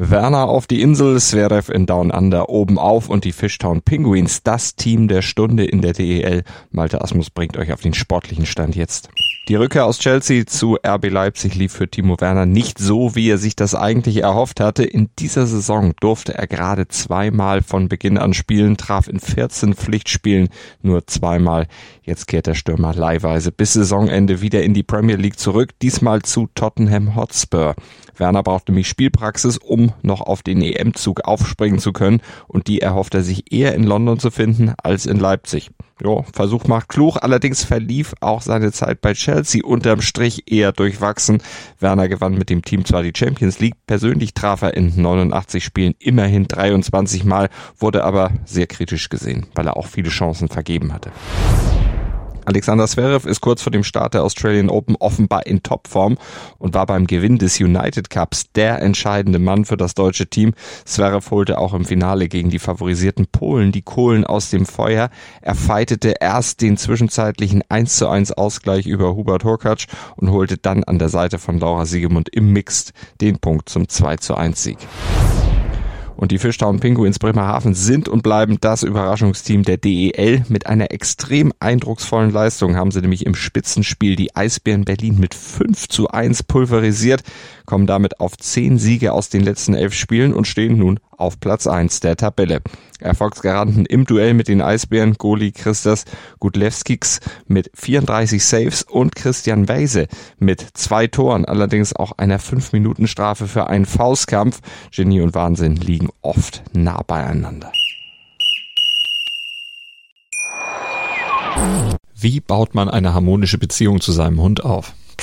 Werner auf die Insel, Zverev in Down Under oben auf und die Fishtown Penguins, das Team der Stunde in der DEL. Malte Asmus bringt euch auf den sportlichen Stand jetzt. Die Rückkehr aus Chelsea zu RB Leipzig lief für Timo Werner nicht so, wie er sich das eigentlich erhofft hatte. In dieser Saison durfte er gerade zweimal von Beginn an spielen, traf in 14 Pflichtspielen nur zweimal. Jetzt kehrt der Stürmer leihweise bis Saisonende wieder in die Premier League zurück, diesmal zu Tottenham Hotspur. Werner braucht nämlich Spielpraxis, um noch auf den EM-Zug aufspringen zu können und die erhofft er sich eher in London zu finden als in Leipzig. Jo, Versuch macht klug, allerdings verlief auch seine Zeit bei Chelsea unterm Strich eher durchwachsen. Werner gewann mit dem Team zwar die Champions League, persönlich traf er in 89 Spielen immerhin 23 Mal, wurde aber sehr kritisch gesehen, weil er auch viele Chancen vergeben hatte. Alexander Zverev ist kurz vor dem Start der Australian Open offenbar in Topform und war beim Gewinn des United Cups der entscheidende Mann für das deutsche Team. Zverev holte auch im Finale gegen die favorisierten Polen die Kohlen aus dem Feuer. Er feitete erst den zwischenzeitlichen 1 zu 1 Ausgleich über Hubert Hurkacz und holte dann an der Seite von Laura Siegemund im Mixed den Punkt zum 2 zu 1 Sieg. Und die Fishtown Pinguins Bremerhaven sind und bleiben das Überraschungsteam der DEL. Mit einer extrem eindrucksvollen Leistung haben sie nämlich im Spitzenspiel die Eisbären Berlin mit 5 zu 1 pulverisiert, kommen damit auf 10 Siege aus den letzten elf Spielen und stehen nun auf Platz 1 der Tabelle. Erfolgsgaranten im Duell mit den Eisbären Goli Christas Gudlewskis mit 34 Saves und Christian Weise mit zwei Toren, allerdings auch einer 5-Minuten-Strafe für einen Faustkampf. Genie und Wahnsinn liegen oft nah beieinander. Wie baut man eine harmonische Beziehung zu seinem Hund auf?